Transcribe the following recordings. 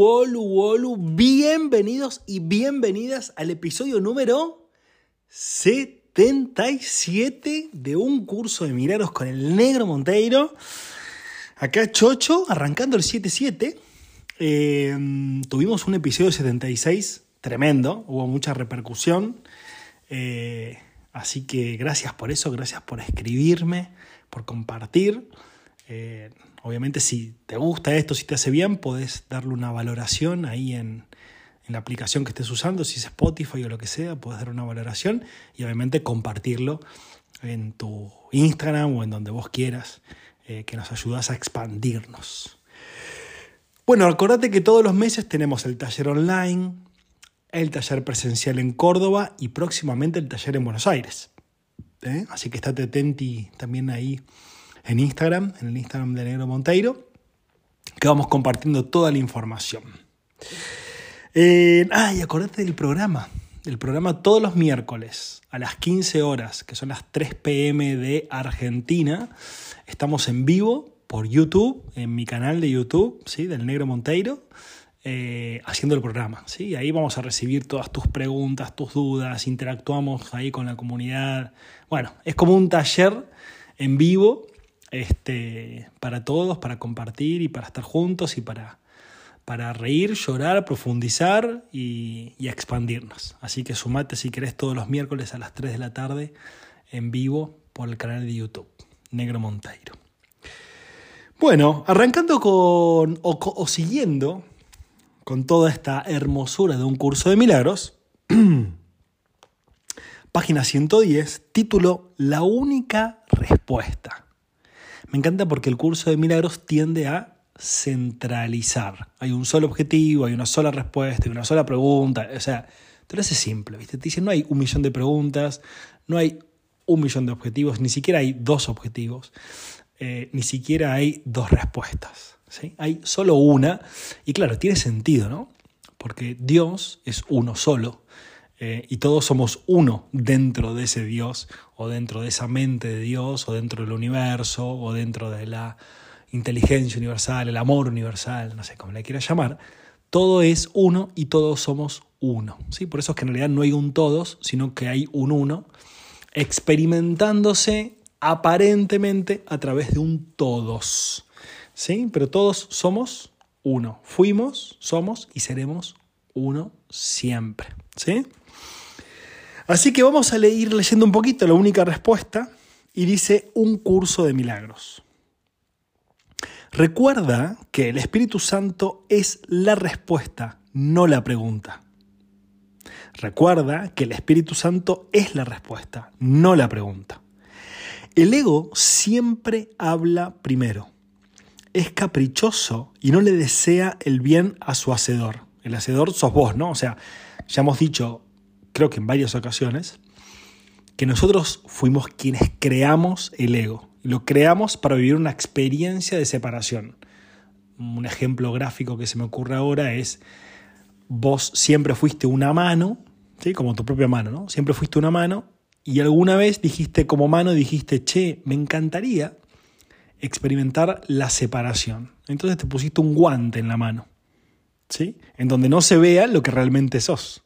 Olu, olu, bienvenidos y bienvenidas al episodio número 77 de un curso de milagros con el negro Monteiro. Acá Chocho, arrancando el 77. Eh, tuvimos un episodio 76 tremendo, hubo mucha repercusión. Eh, así que gracias por eso, gracias por escribirme, por compartir. Eh, obviamente si te gusta esto, si te hace bien, podés darle una valoración ahí en, la aplicación que estés usando, si es Spotify o lo que sea, puedes dar una valoración y obviamente compartirlo en tu Instagram o en donde vos quieras, eh, que nos ayudas a expandirnos. Bueno, acordate que todos los meses tenemos el taller online, el taller presencial en Córdoba y próximamente el taller en Buenos Aires. ¿eh? Así que estate atenti también ahí en Instagram, en el Instagram de Negro Monteiro, que vamos compartiendo toda la información. Eh, ah, y acordate del programa. El programa todos los miércoles a las 15 horas, que son las 3 pm de Argentina. Estamos en vivo por YouTube, en mi canal de YouTube, ¿sí? del Negro Monteiro. Eh, haciendo el programa. ¿sí? Ahí vamos a recibir todas tus preguntas, tus dudas, interactuamos ahí con la comunidad. Bueno, es como un taller en vivo este, para todos, para compartir y para estar juntos y para, para reír, llorar, profundizar y, expandirnos. Así que sumate si querés todos los miércoles a las 3 de la tarde en vivo por el canal de YouTube, Negro Monteiro. Bueno, arrancando con o, siguiendo con toda esta hermosura de un curso de milagros, página 110, título La única respuesta. Me encanta porque el curso de milagros tiende a centralizar. Hay un solo objetivo, hay una sola respuesta, hay una sola pregunta. O sea, te lo hace simple, ¿viste? Te dicen, no hay un millón de preguntas, no hay un millón de objetivos, ni siquiera hay dos objetivos, eh, ni siquiera hay dos respuestas. ¿sí? Hay solo una. Y claro, tiene sentido, ¿no? Porque Dios es uno solo. Eh, y todos somos uno dentro de ese Dios o dentro de esa mente de Dios o dentro del universo o dentro de la inteligencia universal, el amor universal, no sé cómo le quieras llamar, todo es uno y todos somos uno. ¿sí? Por eso es que en realidad no hay un todos, sino que hay un uno experimentándose aparentemente a través de un todos. ¿sí? Pero todos somos uno. Fuimos, somos y seremos uno siempre. ¿sí? Así que vamos a ir leyendo un poquito la única respuesta y dice un curso de milagros. Recuerda que el Espíritu Santo es la respuesta, no la pregunta. Recuerda que el Espíritu Santo es la respuesta, no la pregunta. El ego siempre habla primero. Es caprichoso y no le desea el bien a su hacedor. El hacedor sos vos, ¿no? O sea, ya hemos dicho creo que en varias ocasiones, que nosotros fuimos quienes creamos el ego. Lo creamos para vivir una experiencia de separación. Un ejemplo gráfico que se me ocurre ahora es, vos siempre fuiste una mano, ¿sí? como tu propia mano, ¿no? Siempre fuiste una mano y alguna vez dijiste como mano, dijiste, che, me encantaría experimentar la separación. Entonces te pusiste un guante en la mano, ¿sí? En donde no se vea lo que realmente sos.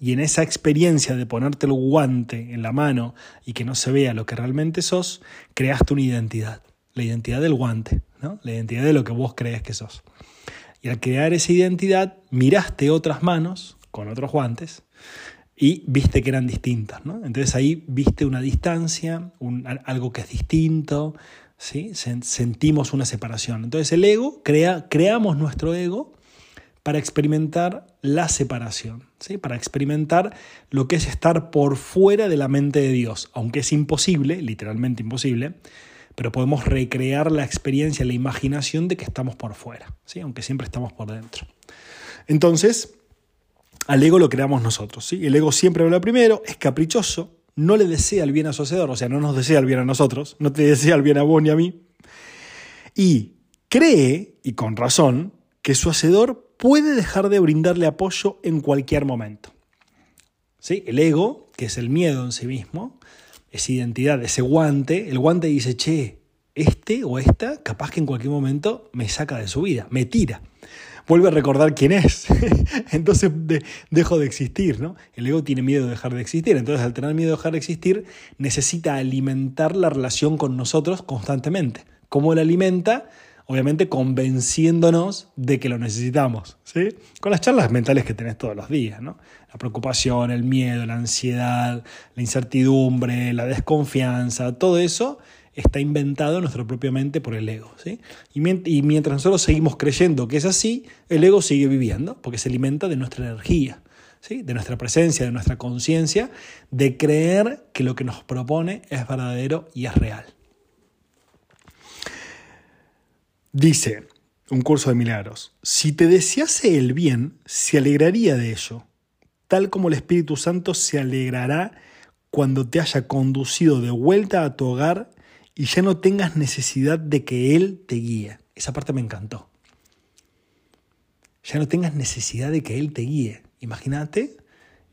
Y en esa experiencia de ponerte el guante en la mano y que no se vea lo que realmente sos, creaste una identidad, la identidad del guante, ¿no? la identidad de lo que vos crees que sos. Y al crear esa identidad, miraste otras manos con otros guantes y viste que eran distintas. ¿no? Entonces ahí viste una distancia, algo que es distinto, ¿sí? sentimos una separación. Entonces el ego, crea, creamos nuestro ego para experimentar la separación, ¿sí? para experimentar lo que es estar por fuera de la mente de Dios, aunque es imposible, literalmente imposible, pero podemos recrear la experiencia, la imaginación de que estamos por fuera, ¿sí? aunque siempre estamos por dentro. Entonces, al ego lo creamos nosotros. ¿sí? El ego siempre habla primero, es caprichoso, no le desea el bien a su hacedor, o sea, no nos desea el bien a nosotros, no te desea el bien a vos ni a mí. Y cree, y con razón, que su hacedor puede dejar de brindarle apoyo en cualquier momento. ¿Sí? El ego, que es el miedo en sí mismo, esa identidad, ese guante, el guante dice, che, este o esta capaz que en cualquier momento me saca de su vida, me tira vuelve a recordar quién es. Entonces dejo de existir, ¿no? El ego tiene miedo de dejar de existir. Entonces, al tener miedo de dejar de existir, necesita alimentar la relación con nosotros constantemente. ¿Cómo la alimenta? Obviamente convenciéndonos de que lo necesitamos, ¿sí? Con las charlas mentales que tenés todos los días, ¿no? La preocupación, el miedo, la ansiedad, la incertidumbre, la desconfianza, todo eso está inventado en nuestra propia mente por el ego. ¿sí? Y, mientras nosotros seguimos creyendo que es así, el ego sigue viviendo, porque se alimenta de nuestra energía, ¿sí? de nuestra presencia, de nuestra conciencia, de creer que lo que nos propone es verdadero y es real. Dice un curso de milagros, si te desease el bien, se alegraría de ello, tal como el Espíritu Santo se alegrará cuando te haya conducido de vuelta a tu hogar y ya no tengas necesidad de que Él te guíe. Esa parte me encantó. Ya no tengas necesidad de que Él te guíe. Imagínate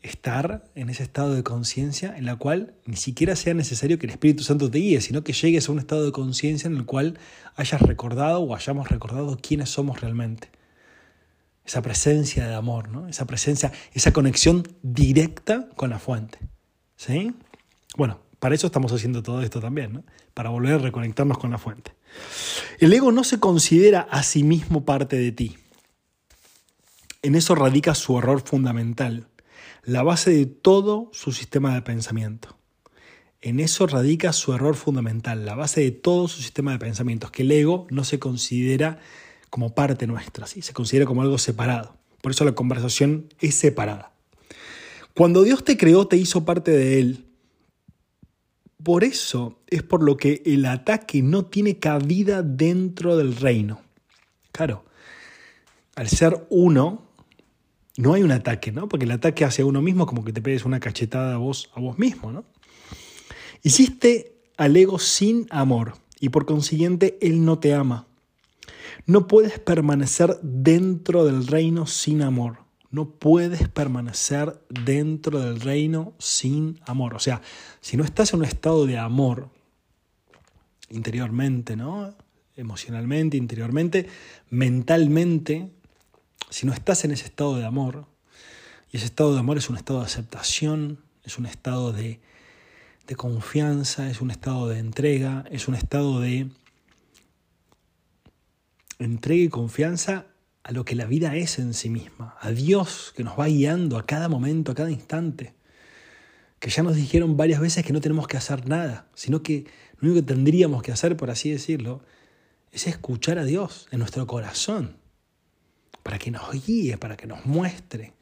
estar en ese estado de conciencia en la cual ni siquiera sea necesario que el Espíritu Santo te guíe, sino que llegues a un estado de conciencia en el cual hayas recordado o hayamos recordado quiénes somos realmente. Esa presencia de amor, ¿no? Esa presencia, esa conexión directa con la fuente. ¿Sí? Bueno, para eso estamos haciendo todo esto también, para volver a reconectarnos con la fuente. El ego no se considera a sí mismo parte de ti. En eso radica su error fundamental, la base de todo su sistema de pensamiento. En eso radica su error fundamental, la base de todo su sistema de pensamientos, que el ego no se considera como parte nuestra, ¿sí? se considera como algo separado. Por eso la conversación es separada. Cuando Dios te creó, te hizo parte de Él por eso es por lo que el ataque no tiene cabida dentro del reino. Claro, al ser uno, no hay un ataque, ¿no? Porque el ataque hacia uno mismo como que te pegues una cachetada a vos, a vos mismo, ¿no? Hiciste al ego sin amor y por consiguiente él no te ama. No puedes permanecer dentro del reino sin amor no puedes permanecer dentro del reino sin amor. O sea, si no estás en un estado de amor interiormente, ¿no? Emocionalmente, interiormente, mentalmente, si no estás en ese estado de amor, y ese estado de amor es un estado de aceptación, es un estado de, de confianza, es un estado de entrega, es un estado de entrega y confianza a lo que la vida es en sí misma, a Dios que nos va guiando a cada momento, a cada instante, que ya nos dijeron varias veces que no tenemos que hacer nada, sino que lo único que tendríamos que hacer, por así decirlo, es escuchar a Dios en nuestro corazón, para que nos guíe, para que nos muestre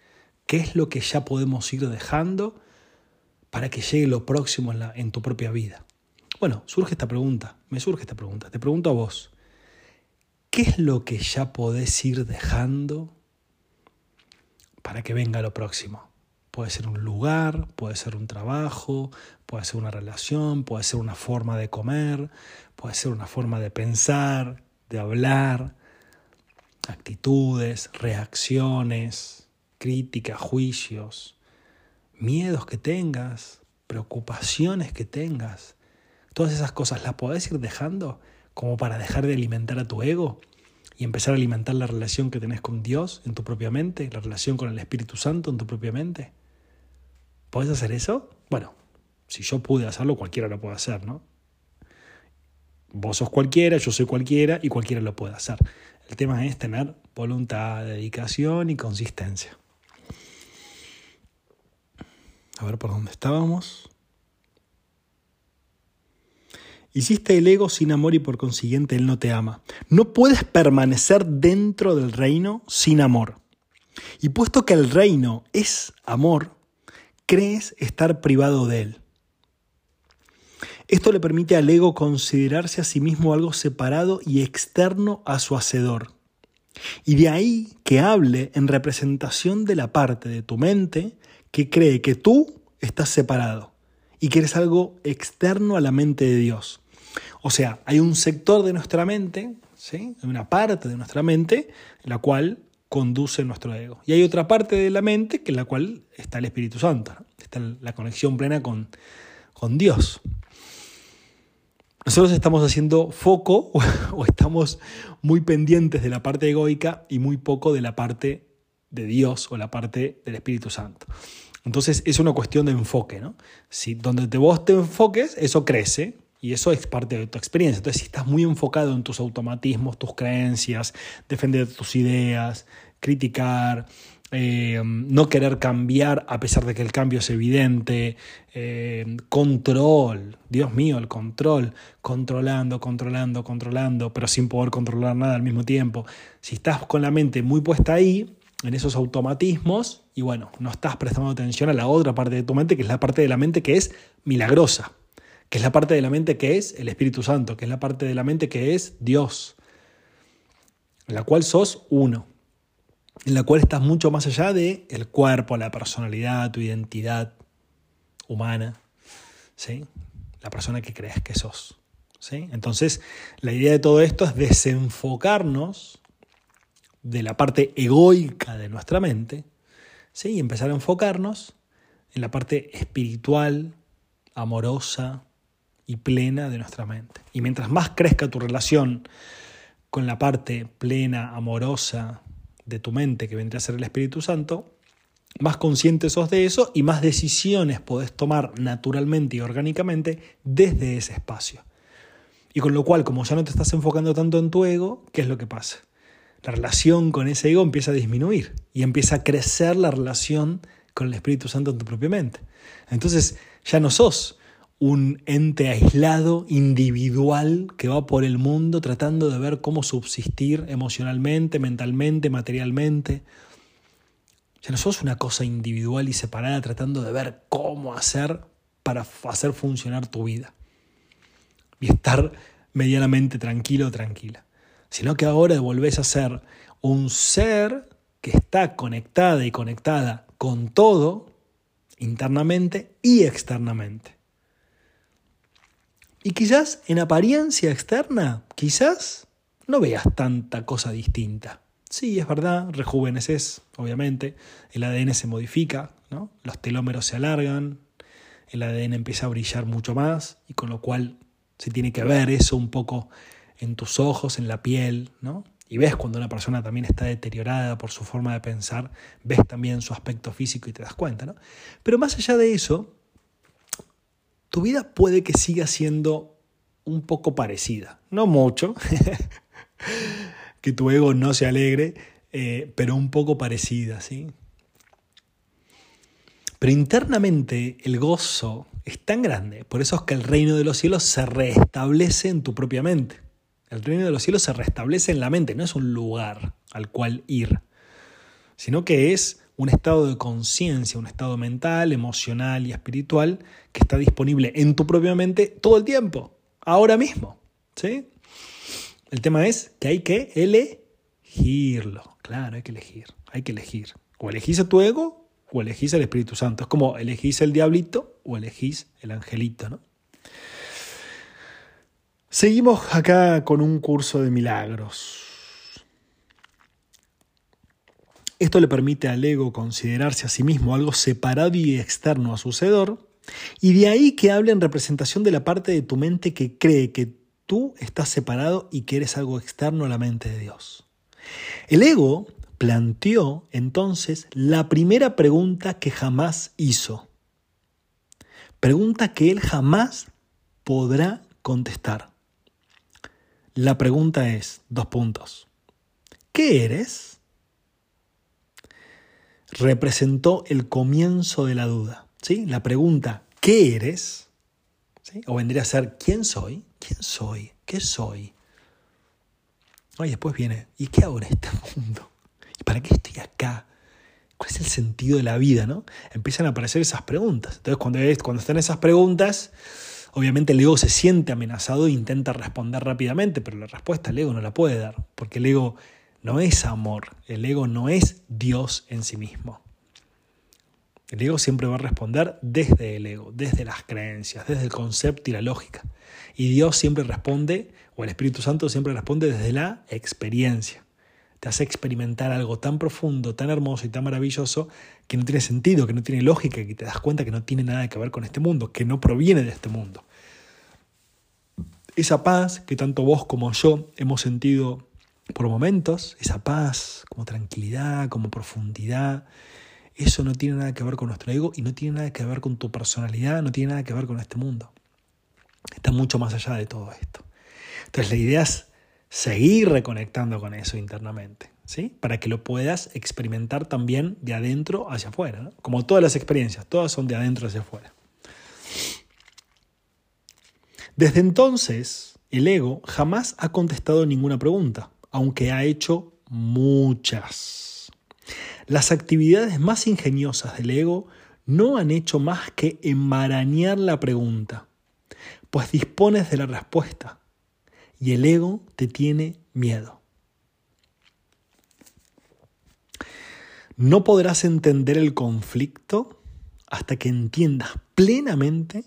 qué es lo que ya podemos ir dejando para que llegue lo próximo en, tu propia vida. Bueno, surge esta pregunta, me surge esta pregunta, te pregunto a vos, ¿Qué es lo que ya podés ir dejando para que venga lo próximo? Puede ser un lugar, puede ser un trabajo, puede ser una relación, puede ser una forma de comer, puede ser una forma de pensar, de hablar, actitudes, reacciones, críticas, juicios, miedos que tengas, preocupaciones que tengas. Todas esas cosas las podés ir dejando como para dejar de alimentar a tu ego y empezar a alimentar la relación que tenés con Dios en tu propia mente, la relación con el Espíritu Santo en tu propia mente. ¿Puedes hacer eso? Bueno, si yo pude hacerlo, cualquiera lo puede hacer, ¿no? Vos sos cualquiera, yo soy cualquiera y cualquiera lo puede hacer. El tema es tener voluntad, dedicación y consistencia. A ver por dónde estábamos. Hiciste el ego sin amor y por consiguiente Él no te ama. No puedes permanecer dentro del reino sin amor. Y puesto que el reino es amor, crees estar privado de Él. Esto le permite al ego considerarse a sí mismo algo separado y externo a su hacedor. Y de ahí que hable en representación de la parte de tu mente que cree que tú estás separado y que eres algo externo a la mente de Dios. O sea, hay un sector de nuestra mente, ¿sí? hay una parte de nuestra mente, la cual conduce nuestro ego. Y hay otra parte de la mente que en la cual está el Espíritu Santo, está la conexión plena con, con Dios. Nosotros estamos haciendo foco o estamos muy pendientes de la parte egoica y muy poco de la parte de Dios o la parte del Espíritu Santo. Entonces es una cuestión de enfoque, ¿no? Si donde vos te enfoques, eso crece y eso es parte de tu experiencia. Entonces si estás muy enfocado en tus automatismos, tus creencias, defender tus ideas, criticar, eh, no querer cambiar a pesar de que el cambio es evidente, eh, control, Dios mío, el control, controlando, controlando, controlando, pero sin poder controlar nada al mismo tiempo. Si estás con la mente muy puesta ahí, en esos automatismos, y bueno, no estás prestando atención a la otra parte de tu mente, que es la parte de la mente que es milagrosa, que es la parte de la mente que es el Espíritu Santo, que es la parte de la mente que es Dios, en la cual sos uno, en la cual estás mucho más allá de el cuerpo, la personalidad, tu identidad humana, ¿sí? la persona que crees que sos. ¿sí? Entonces, la idea de todo esto es desenfocarnos de la parte egoica de nuestra mente ¿sí? y empezar a enfocarnos en la parte espiritual, amorosa y plena de nuestra mente. Y mientras más crezca tu relación con la parte plena, amorosa de tu mente, que vendría a ser el Espíritu Santo, más consciente sos de eso y más decisiones podés tomar naturalmente y orgánicamente desde ese espacio. Y con lo cual, como ya no te estás enfocando tanto en tu ego, ¿qué es lo que pasa? la relación con ese ego empieza a disminuir y empieza a crecer la relación con el Espíritu Santo en tu propia mente. Entonces ya no sos un ente aislado, individual, que va por el mundo tratando de ver cómo subsistir emocionalmente, mentalmente, materialmente. Ya no sos una cosa individual y separada tratando de ver cómo hacer para hacer funcionar tu vida y estar medianamente tranquilo o tranquila sino que ahora volvés a ser un ser que está conectada y conectada con todo, internamente y externamente. Y quizás en apariencia externa, quizás no veas tanta cosa distinta. Sí, es verdad, rejuveneces, obviamente, el ADN se modifica, ¿no? los telómeros se alargan, el ADN empieza a brillar mucho más y con lo cual se tiene que ver eso un poco en tus ojos, en la piel, ¿no? Y ves cuando una persona también está deteriorada por su forma de pensar, ves también su aspecto físico y te das cuenta, ¿no? Pero más allá de eso, tu vida puede que siga siendo un poco parecida, no mucho, que tu ego no se alegre, eh, pero un poco parecida, ¿sí? Pero internamente el gozo es tan grande, por eso es que el reino de los cielos se restablece en tu propia mente. El reino de los cielos se restablece en la mente, no es un lugar al cual ir, sino que es un estado de conciencia, un estado mental, emocional y espiritual que está disponible en tu propia mente todo el tiempo, ahora mismo. ¿sí? El tema es que hay que elegirlo. Claro, hay que elegir, hay que elegir. O elegís a tu ego o elegís al Espíritu Santo. Es como elegís el diablito o elegís el angelito, ¿no? Seguimos acá con un curso de milagros. Esto le permite al ego considerarse a sí mismo algo separado y externo a su sedor, y de ahí que hable en representación de la parte de tu mente que cree que tú estás separado y que eres algo externo a la mente de Dios. El ego planteó entonces la primera pregunta que jamás hizo. Pregunta que él jamás podrá contestar. La pregunta es, dos puntos. ¿Qué eres? Representó el comienzo de la duda. ¿sí? La pregunta, ¿qué eres? O vendría a ser, ¿quién soy? ¿Quién soy? ¿Qué soy? Y después viene, ¿y qué hago en este mundo? ¿Y para qué estoy acá? ¿Cuál es el sentido de la vida? ¿no? Empiezan a aparecer esas preguntas. Entonces, cuando, cuando están esas preguntas, Obviamente el ego se siente amenazado e intenta responder rápidamente, pero la respuesta el ego no la puede dar, porque el ego no es amor, el ego no es Dios en sí mismo. El ego siempre va a responder desde el ego, desde las creencias, desde el concepto y la lógica. Y Dios siempre responde, o el Espíritu Santo siempre responde desde la experiencia. Te hace experimentar algo tan profundo, tan hermoso y tan maravilloso que no tiene sentido, que no tiene lógica, que te das cuenta que no tiene nada que ver con este mundo, que no proviene de este mundo. Esa paz que tanto vos como yo hemos sentido por momentos, esa paz, como tranquilidad, como profundidad, eso no tiene nada que ver con nuestro ego y no tiene nada que ver con tu personalidad, no tiene nada que ver con este mundo. Está mucho más allá de todo esto. Entonces la idea es seguir reconectando con eso internamente, ¿sí? Para que lo puedas experimentar también de adentro hacia afuera, Como todas las experiencias, todas son de adentro hacia afuera. Desde entonces, el ego jamás ha contestado ninguna pregunta, aunque ha hecho muchas. Las actividades más ingeniosas del ego no han hecho más que enmarañar la pregunta, pues dispones de la respuesta y el ego te tiene miedo. No podrás entender el conflicto hasta que entiendas plenamente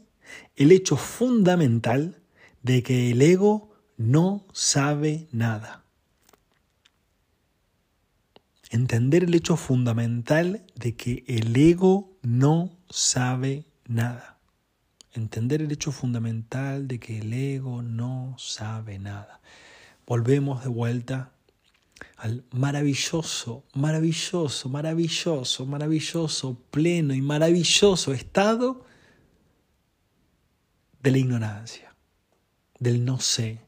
el hecho fundamental de que el ego no sabe nada. Entender el hecho fundamental de que el ego no sabe nada entender el hecho fundamental de que el ego no sabe nada. Volvemos de vuelta al maravilloso, maravilloso, maravilloso, maravilloso, pleno y maravilloso estado de la ignorancia, del no sé,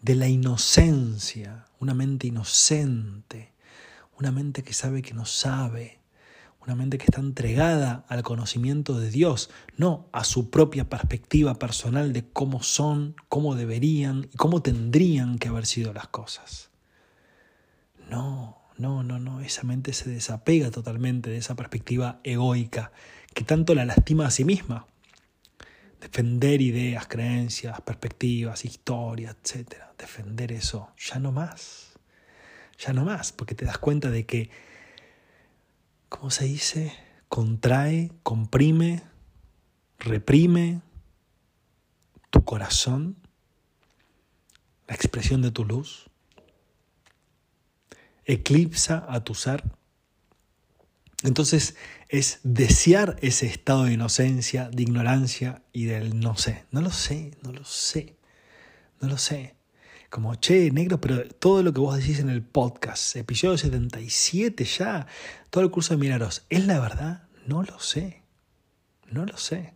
de la inocencia, una mente inocente, una mente que sabe que no sabe, una mente que está entregada al conocimiento de Dios, no a su propia perspectiva personal de cómo son, cómo deberían y cómo tendrían que haber sido las cosas. No, no, no, no, esa mente se desapega totalmente de esa perspectiva egoica que tanto la lastima a sí misma. Defender ideas, creencias, perspectivas, historia, etc. Defender eso, ya no más. Ya no más, porque te das cuenta de que ¿cómo se dice? Contrae, comprime, reprime tu corazón, la expresión de tu luz, eclipsa a tu ser. Entonces es desear ese estado de inocencia, de ignorancia y del no sé. No lo sé, no lo sé, no lo sé como, che, negro, pero todo lo que vos decís en el podcast, episodio 77 ya, todo el curso de Milagros, ¿es la verdad? No lo sé, no lo sé.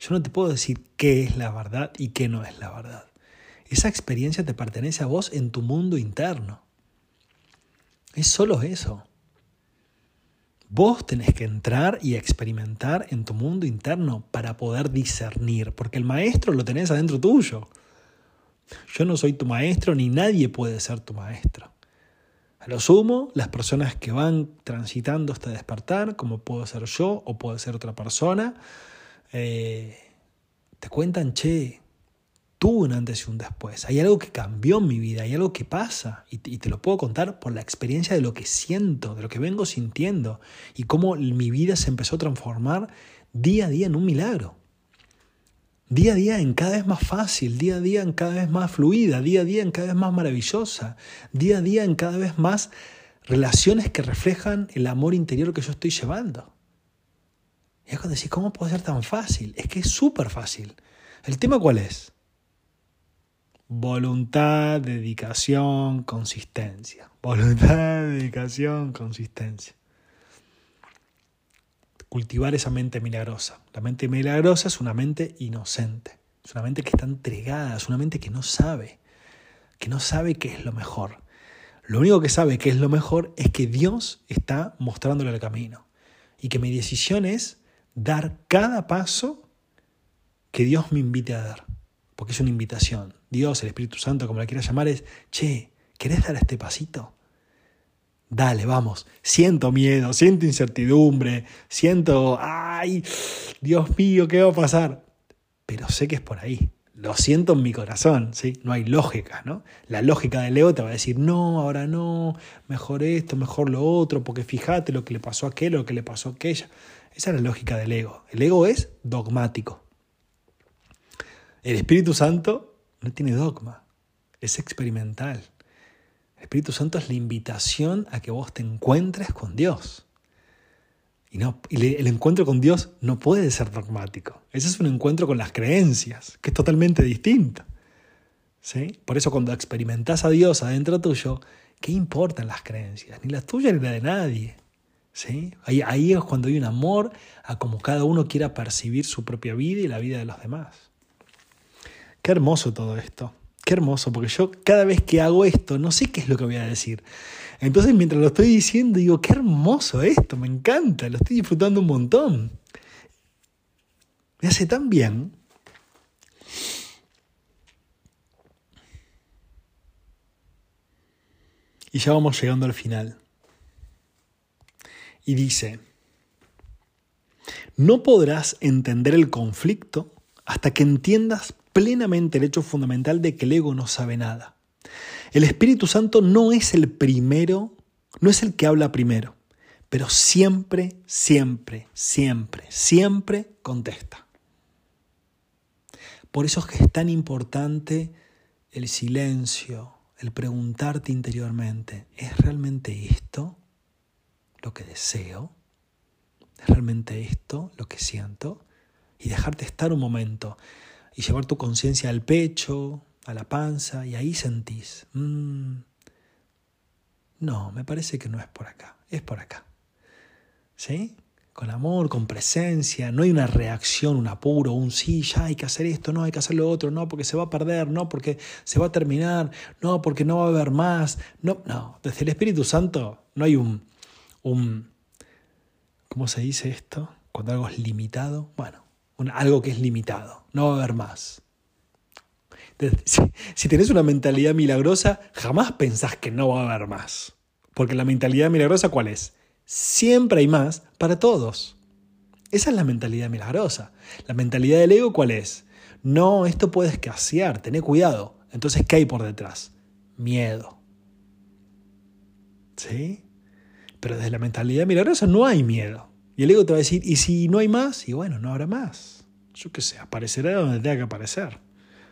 Yo no te puedo decir qué es la verdad y qué no es la verdad. Esa experiencia te pertenece a vos en tu mundo interno. Es solo eso. Vos tenés que entrar y experimentar en tu mundo interno para poder discernir, porque el maestro lo tenés adentro tuyo. Yo no soy tu maestro ni nadie puede ser tu maestro. A lo sumo, las personas que van transitando este despertar, como puedo ser yo o puede ser otra persona, eh, te cuentan, che, tuve un antes y un después. Hay algo que cambió en mi vida, hay algo que pasa y te lo puedo contar por la experiencia de lo que siento, de lo que vengo sintiendo y cómo mi vida se empezó a transformar día a día en un milagro día a día en cada vez más fácil, día a día en cada vez más fluida, día a día en cada vez más maravillosa, día a día en cada vez más relaciones que reflejan el amor interior que yo estoy llevando. Y es cuando decís, ¿cómo puede ser tan fácil? Es que es súper fácil. ¿El tema cuál es? Voluntad, dedicación, consistencia. Voluntad, dedicación, consistencia cultivar esa mente milagrosa. La mente milagrosa es una mente inocente, es una mente que está entregada, es una mente que no sabe, que no sabe qué es lo mejor. Lo único que sabe que es lo mejor es que Dios está mostrándole el camino y que mi decisión es dar cada paso que Dios me invite a dar, porque es una invitación. Dios, el Espíritu Santo, como la quieras llamar, es, che, ¿querés dar este pasito? Dale, vamos. Siento miedo, siento incertidumbre, siento, ay, Dios mío, ¿qué va a pasar? pero sé que es por ahí. Lo siento en mi corazón, ¿sí? No hay lógica, ¿no? La lógica del ego te va a decir, no, ahora no, mejor esto, mejor lo otro, porque fíjate lo que le pasó a aquel, lo que le pasó a aquella. Esa es la lógica del ego. El ego es dogmático. El Espíritu Santo no tiene dogma, es experimental. El Espíritu Santo es la invitación a que vos te encuentres con Dios. Y, no, el encuentro con Dios no puede ser dogmático. Ese es un encuentro con las creencias, que es totalmente distinto. ¿Sí? Por eso cuando experimentás a Dios adentro tuyo, ¿qué importan las creencias? Ni las tuyas ni las de nadie. ¿Sí? Ahí, ahí es cuando hay un amor a como cada uno quiera percibir su propia vida y la vida de los demás. Qué hermoso todo esto. Qué hermoso, porque yo cada vez que hago esto no sé qué es lo que voy a decir. Entonces mientras lo estoy diciendo digo, qué hermoso esto, me encanta, lo estoy disfrutando un montón. Me hace tan bien. Y ya vamos llegando al final. Y dice, no podrás entender el conflicto hasta que entiendas plenamente el hecho fundamental de que el ego no sabe nada. El Espíritu Santo no es el primero, no es el que habla primero, pero siempre, siempre, siempre, siempre contesta. Por eso es que es tan importante el silencio, el preguntarte interiormente, ¿es realmente esto lo que deseo? ¿Es realmente esto lo que siento? Y dejarte estar un momento y llevar tu conciencia al pecho, a la panza, y ahí sentís, mm, no, me parece que no es por acá, es por acá. ¿Sí? Con amor, con presencia, no hay una reacción, un apuro, un sí, ya hay que hacer esto, no hay que hacer lo otro, no, porque se va a perder, no, porque se va a terminar, no, porque no va a haber más, no, no, desde el Espíritu Santo no hay un, un ¿cómo se dice esto? Cuando algo es limitado, bueno, algo que es limitado, no va a haber más. Si, si tenés una mentalidad milagrosa, jamás pensás que no va a haber más. Porque la mentalidad milagrosa, ¿cuál es? Siempre hay más para todos. Esa es la mentalidad milagrosa. La mentalidad del ego, ¿cuál es? No, esto puede escasear, tené cuidado. Entonces, ¿qué hay por detrás? Miedo. ¿Sí? Pero desde la mentalidad milagrosa no hay miedo. Y el ego te va a decir, ¿y si no hay más? Y bueno, no habrá más. Yo qué sé, aparecerá donde tenga que aparecer.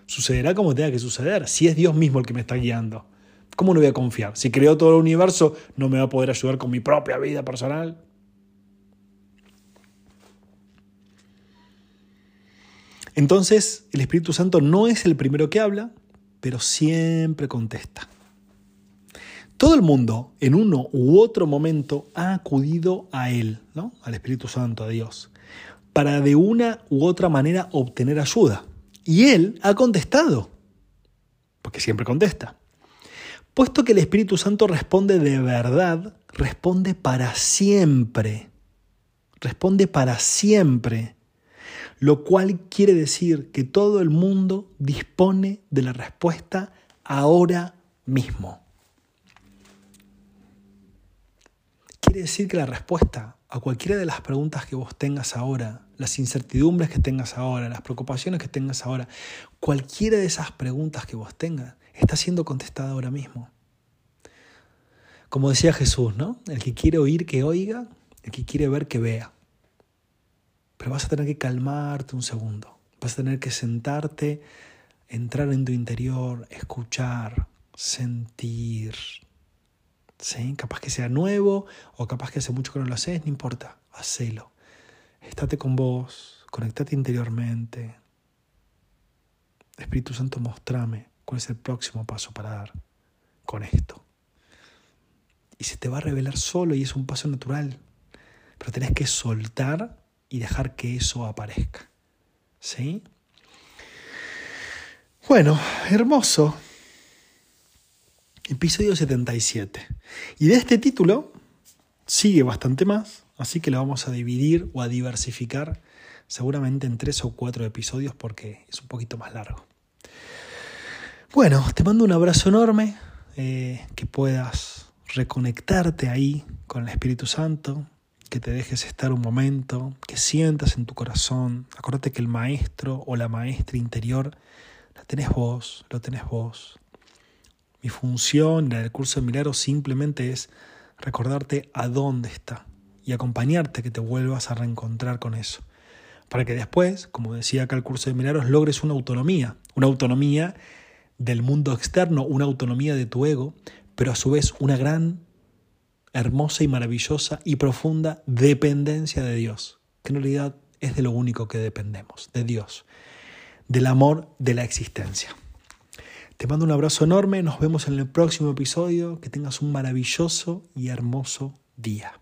Sucederá como tenga que suceder, si es Dios mismo el que me está guiando. ¿Cómo no voy a confiar? Si creó todo el universo, ¿no me va a poder ayudar con mi propia vida personal? Entonces, el Espíritu Santo no es el primero que habla, pero siempre contesta. Todo el mundo, en uno u otro momento, ha acudido a Él, ¿no? al Espíritu Santo, a Dios, para de una u otra manera obtener ayuda. Y Él ha contestado, porque siempre contesta. Puesto que el Espíritu Santo responde de verdad, responde para siempre. Responde para siempre. Lo cual quiere decir que todo el mundo dispone de la respuesta ahora mismo. Quiere decir que la respuesta a cualquiera de las preguntas que vos tengas ahora, las incertidumbres que tengas ahora, las preocupaciones que tengas ahora, cualquiera de esas preguntas que vos tengas, está siendo contestada ahora mismo. Como decía Jesús, ¿no? El que quiere oír, que oiga, el que quiere ver, que vea. Pero vas a tener que calmarte un segundo, vas a tener que sentarte, entrar en tu interior, escuchar, sentir, ¿sí? Capaz que sea nuevo o capaz que hace mucho que no lo haces, no importa, hacelo. Estate con vos, conectate interiormente. Espíritu Santo, mostrame cuál es el próximo paso para dar con esto. Y se te va a revelar solo y es un paso natural. Pero tenés que soltar y dejar que eso aparezca. ¿Sí? Bueno, hermoso. Episodio 77. Y de este título sigue bastante más, así que lo vamos a dividir o a diversificar seguramente en tres o cuatro episodios porque es un poquito más largo. Bueno, te mando un abrazo enorme, eh, que puedas reconectarte ahí con el Espíritu Santo que te dejes estar un momento, que sientas en tu corazón. Acuérdate que el maestro o la maestra interior la tenés vos, lo tenés vos. Mi función en el curso de milagros simplemente es recordarte a dónde está y acompañarte que te vuelvas a reencontrar con eso. Para que después, como decía acá el curso de milagros, logres una autonomía, una autonomía del mundo externo, una autonomía de tu ego, pero a su vez una gran hermosa y maravillosa y profunda dependencia de Dios, que en realidad es de lo único que dependemos, de Dios, del amor de la existencia. Te mando un abrazo enorme, nos vemos en el próximo episodio, que tengas un maravilloso y hermoso día.